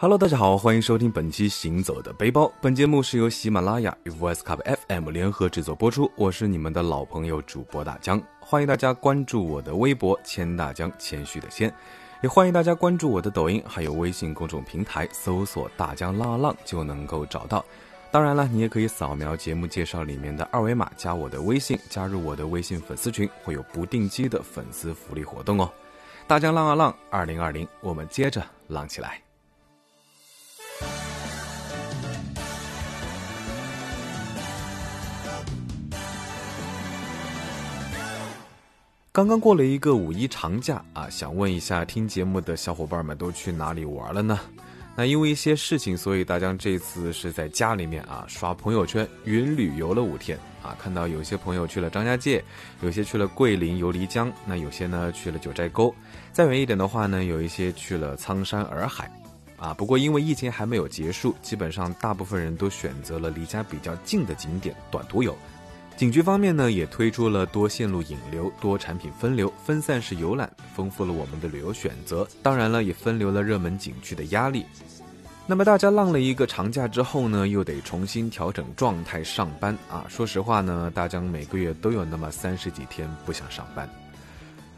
Hello，大家好，欢迎收听本期《行走的背包》。本节目是由喜马拉雅与 Voice Cup FM 联合制作播出。我是你们的老朋友主播大江，欢迎大家关注我的微博“谦大江”，谦虚的谦，也欢迎大家关注我的抖音，还有微信公众平台，搜索“大江浪浪”就能够找到。当然了，你也可以扫描节目介绍里面的二维码，加我的微信，加入我的微信粉丝群，会有不定期的粉丝福利活动哦。大江浪啊浪，二零二零，我们接着浪起来。刚刚过了一个五一长假啊，想问一下听节目的小伙伴们都去哪里玩了呢？那因为一些事情，所以大江这次是在家里面啊刷朋友圈，云旅游了五天啊。看到有些朋友去了张家界，有些去了桂林游漓江，那有些呢去了九寨沟，再远一点的话呢，有一些去了苍山洱海，啊。不过因为疫情还没有结束，基本上大部分人都选择了离家比较近的景点短途游。景区方面呢，也推出了多线路引流、多产品分流、分散式游览，丰富了我们的旅游选择。当然了，也分流了热门景区的压力。那么大家浪了一个长假之后呢，又得重新调整状态上班啊。说实话呢，大江每个月都有那么三十几天不想上班。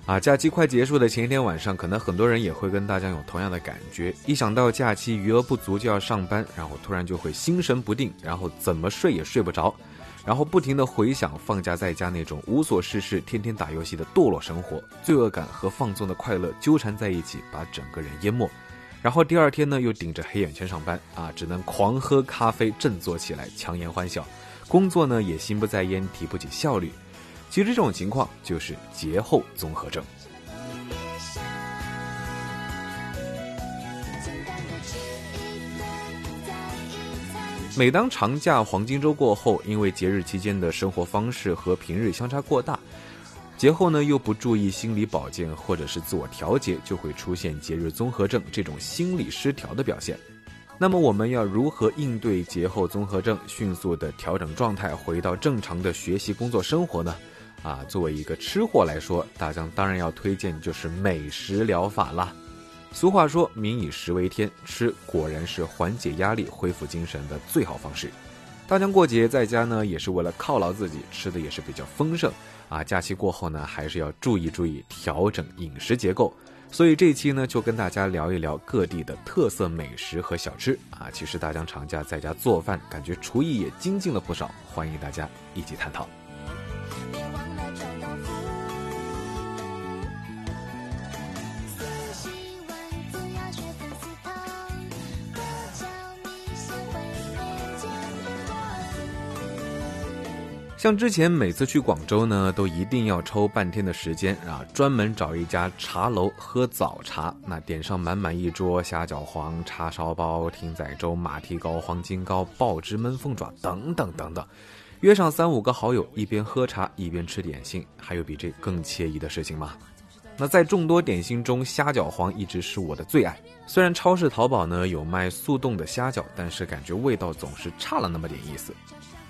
啊，假期快结束的前一天晚上，可能很多人也会跟大家有同样的感觉。一想到假期余额不足就要上班，然后突然就会心神不定，然后怎么睡也睡不着。然后不停地回想放假在家那种无所事事、天天打游戏的堕落生活，罪恶感和放纵的快乐纠缠在一起，把整个人淹没。然后第二天呢，又顶着黑眼圈上班啊，只能狂喝咖啡振作起来，强颜欢笑。工作呢也心不在焉，提不起效率。其实这种情况就是节后综合症。每当长假黄金周过后，因为节日期间的生活方式和平日相差过大，节后呢又不注意心理保健或者是自我调节，就会出现节日综合症这种心理失调的表现。那么我们要如何应对节后综合症，迅速的调整状态，回到正常的学习、工作、生活呢？啊，作为一个吃货来说，大江当然要推荐就是美食疗法啦。俗话说：“民以食为天”，吃果然是缓解压力、恢复精神的最好方式。大江过节在家呢，也是为了犒劳自己，吃的也是比较丰盛啊。假期过后呢，还是要注意注意调整饮食结构。所以这一期呢，就跟大家聊一聊各地的特色美食和小吃啊。其实大江长假在家做饭，感觉厨艺也精进了不少，欢迎大家一起探讨。像之前每次去广州呢，都一定要抽半天的时间啊，专门找一家茶楼喝早茶。那点上满满一桌虾饺皇、叉烧包、艇仔粥、马蹄糕、黄金糕、爆汁焖凤爪等等等等，约上三五个好友，一边喝茶一边吃点心，还有比这更惬意的事情吗？那在众多点心中，虾饺皇一直是我的最爱。虽然超市淘宝呢有卖速冻的虾饺，但是感觉味道总是差了那么点意思。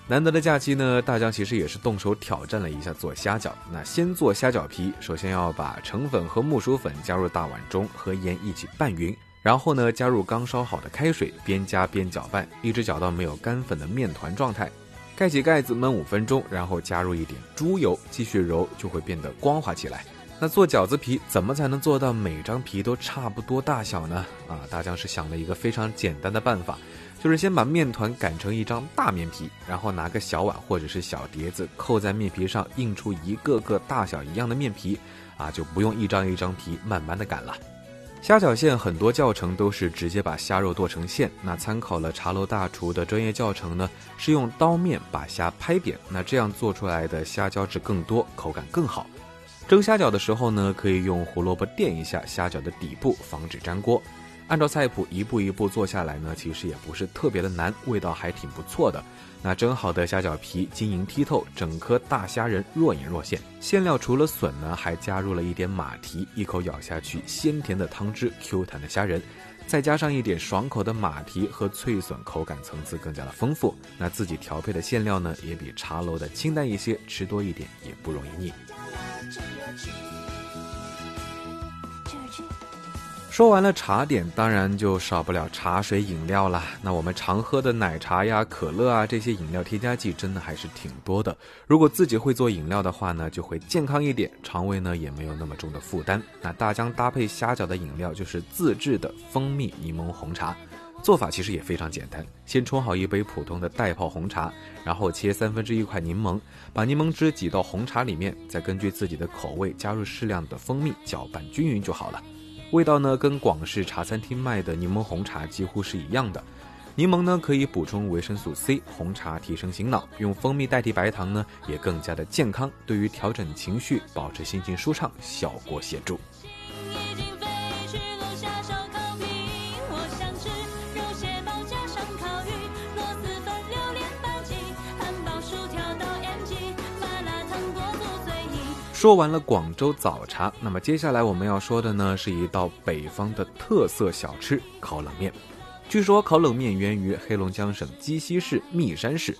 难得的假期呢，大江其实也是动手挑战了一下做虾饺。那先做虾饺皮，首先要把橙粉和木薯粉加入大碗中，和盐一起拌匀，然后呢加入刚烧好的开水，边加边搅拌，一直搅到没有干粉的面团状态。盖起盖子焖五分钟，然后加入一点猪油，继续揉，就会变得光滑起来。那做饺子皮怎么才能做到每张皮都差不多大小呢？啊，大江是想了一个非常简单的办法。就是先把面团擀成一张大面皮，然后拿个小碗或者是小碟子扣在面皮上，印出一个个大小一样的面皮，啊，就不用一张一张皮慢慢的擀了。虾饺馅很多教程都是直接把虾肉剁成馅，那参考了茶楼大厨的专业教程呢，是用刀面把虾拍扁，那这样做出来的虾胶质更多，口感更好。蒸虾饺的时候呢，可以用胡萝卜垫一下虾饺的底部，防止粘锅。按照菜谱一步一步做下来呢，其实也不是特别的难，味道还挺不错的。那蒸好的虾饺皮晶莹剔透，整颗大虾仁若隐若现。馅料除了笋呢，还加入了一点马蹄，一口咬下去，鲜甜的汤汁，Q 弹的虾仁，再加上一点爽口的马蹄和脆笋，口感层次更加的丰富。那自己调配的馅料呢，也比茶楼的清淡一些，吃多一点也不容易腻。说完了茶点，当然就少不了茶水饮料啦。那我们常喝的奶茶呀、可乐啊，这些饮料添加剂真的还是挺多的。如果自己会做饮料的话呢，就会健康一点，肠胃呢也没有那么重的负担。那大江搭配虾饺的饮料就是自制的蜂蜜柠檬红茶，做法其实也非常简单。先冲好一杯普通的袋泡红茶，然后切三分之一块柠檬，把柠檬汁挤到红茶里面，再根据自己的口味加入适量的蜂蜜，搅拌均匀就好了。味道呢，跟广式茶餐厅卖的柠檬红茶几乎是一样的。柠檬呢可以补充维生素 C，红茶提升醒脑，用蜂蜜代替白糖呢也更加的健康，对于调整情绪、保持心情舒畅效果显著。说完了广州早茶，那么接下来我们要说的呢，是一道北方的特色小吃——烤冷面。据说烤冷面源于黑龙江省鸡西市密山市。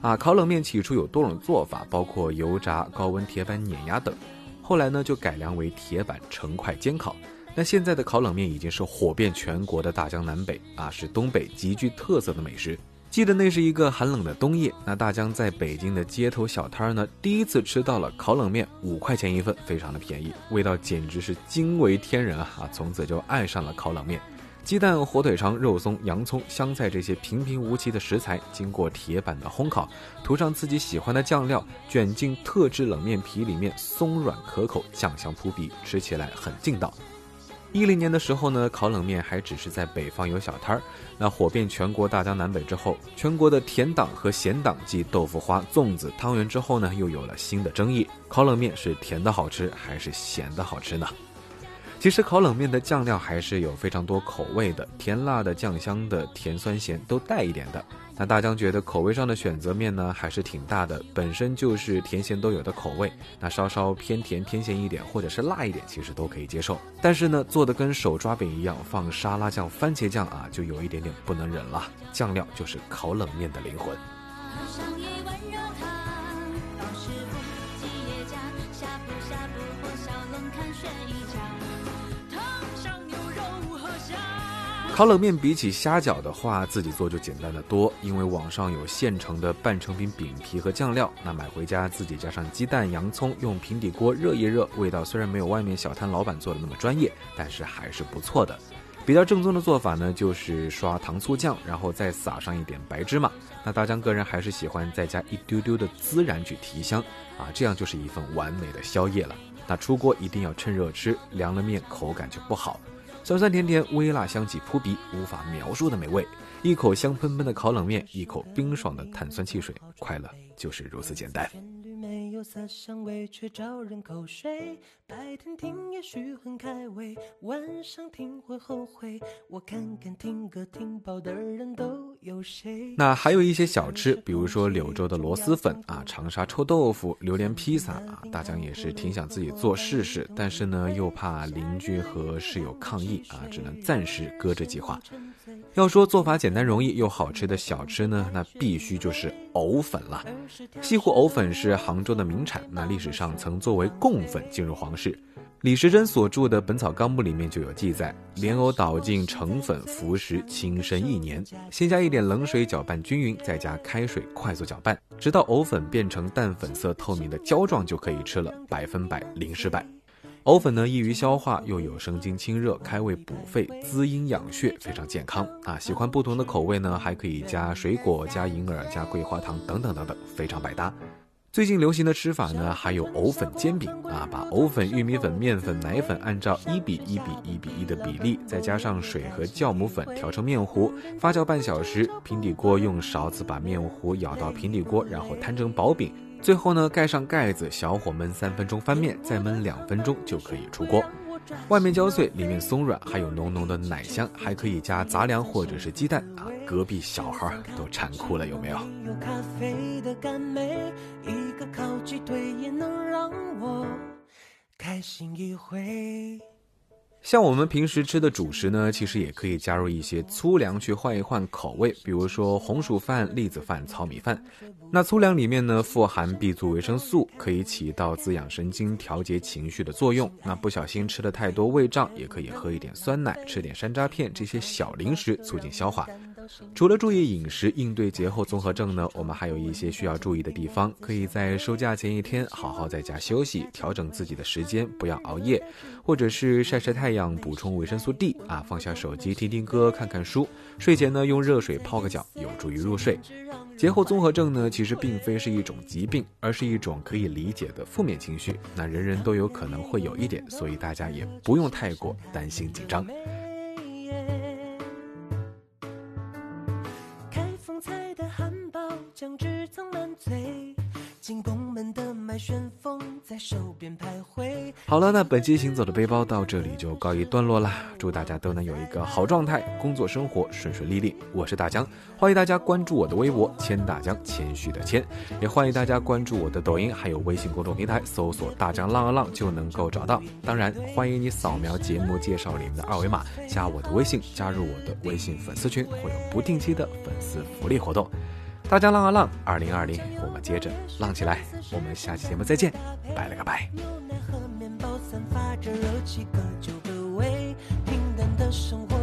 啊，烤冷面起初有多种做法，包括油炸、高温铁板碾压等，后来呢就改良为铁板成块煎烤。那现在的烤冷面已经是火遍全国的大江南北啊，是东北极具特色的美食。记得那是一个寒冷的冬夜，那大江在北京的街头小摊呢，第一次吃到了烤冷面，五块钱一份，非常的便宜，味道简直是惊为天人啊！啊，从此就爱上了烤冷面。鸡蛋、火腿肠、肉松、洋葱、香菜这些平平无奇的食材，经过铁板的烘烤，涂上自己喜欢的酱料，卷进特制冷面皮里面，松软可口，酱香扑鼻，吃起来很劲道。一零年的时候呢，烤冷面还只是在北方有小摊儿。那火遍全国大江南北之后，全国的甜党和咸党即豆腐花、粽子、汤圆之后呢，又有了新的争议：烤冷面是甜的好吃还是咸的好吃呢？其实烤冷面的酱料还是有非常多口味的，甜辣的、酱香的、甜酸咸都带一点的。那大江觉得口味上的选择面呢还是挺大的，本身就是甜咸都有的口味，那稍稍偏甜偏咸一点，或者是辣一点，其实都可以接受。但是呢，做的跟手抓饼一样，放沙拉酱、番茄酱啊，就有一点点不能忍了。酱料就是烤冷面的灵魂。烤冷面比起虾饺的话，自己做就简单的多，因为网上有现成的半成品饼皮和酱料，那买回家自己加上鸡蛋、洋葱，用平底锅热一热，味道虽然没有外面小摊老板做的那么专业，但是还是不错的。比较正宗的做法呢，就是刷糖醋酱，然后再撒上一点白芝麻。那大江个人还是喜欢再加一丢丢的孜然去提香，啊，这样就是一份完美的宵夜了。那出锅一定要趁热吃，凉了面口感就不好。酸酸甜甜，微辣香气扑鼻，无法描述的美味。一口香喷喷的烤冷面，一口冰爽的碳酸汽水，快乐就是如此简单。有色香味，却招人口水。白天听也许很开胃，晚上听会后悔。我看看听歌听饱的人都有谁？那还有一些小吃，比如说柳州的螺蛳粉啊，长沙臭豆腐，榴莲披萨啊，大江也是挺想自己做试试，但是呢，又怕邻居和室友抗议啊，只能暂时搁置计划。要说做法简单容易又好吃的小吃呢，那必须就是藕粉了。西湖藕粉是杭州的名产，那历史上曾作为贡粉进入皇室。李时珍所著的《本草纲目》里面就有记载：莲藕捣进成粉，服食轻身一年。先加一点冷水搅拌均匀，再加开水快速搅拌，直到藕粉变成淡粉色透明的胶状就可以吃了，百分百零失败。藕粉呢易于消化，又有生津清热、开胃补肺、滋阴养血，非常健康啊！喜欢不同的口味呢，还可以加水果、加银耳、加桂花糖等等等等，非常百搭。最近流行的吃法呢，还有藕粉煎饼啊，把藕粉、玉米粉、面粉、奶粉按照一比一比一比一的比例，再加上水和酵母粉调成面糊，发酵半小时，平底锅用勺子把面糊舀到平底锅，然后摊成薄饼。最后呢，盖上盖子，小火焖三分钟，翻面，再焖两分钟就可以出锅。外面焦脆，里面松软，还有浓浓的奶香，还可以加杂粮或者是鸡蛋啊！隔壁小孩都馋哭了，有没有？像我们平时吃的主食呢，其实也可以加入一些粗粮去换一换口味，比如说红薯饭、栗子饭、糙米饭。那粗粮里面呢，富含 B 族维生素，可以起到滋养神经、调节情绪的作用。那不小心吃的太多胃胀，也可以喝一点酸奶，吃点山楂片这些小零食，促进消化。除了注意饮食应对节后综合症呢，我们还有一些需要注意的地方。可以在收假前一天好好在家休息，调整自己的时间，不要熬夜，或者是晒晒太阳，补充维生素 D 啊。放下手机，听听歌，看看书。睡前呢，用热水泡个脚，有助于入睡。节后综合症呢，其实并非是一种疾病，而是一种可以理解的负面情绪。那人人都有可能会有一点，所以大家也不用太过担心紧张。好了，那本期行走的背包到这里就告一段落啦。祝大家都能有一个好状态，工作生活顺顺利利。我是大江，欢迎大家关注我的微博“谦大江”，谦虚的谦，也欢迎大家关注我的抖音，还有微信公众平台，搜索“大江浪啊浪”就能够找到。当然，欢迎你扫描节目介绍里面的二维码，加我的微信，加入我的微信粉丝群，会有不定期的粉丝福利活动。大家浪啊浪，二零二零，我们接着浪起来。我们下期节目再见，拜了个拜。生活。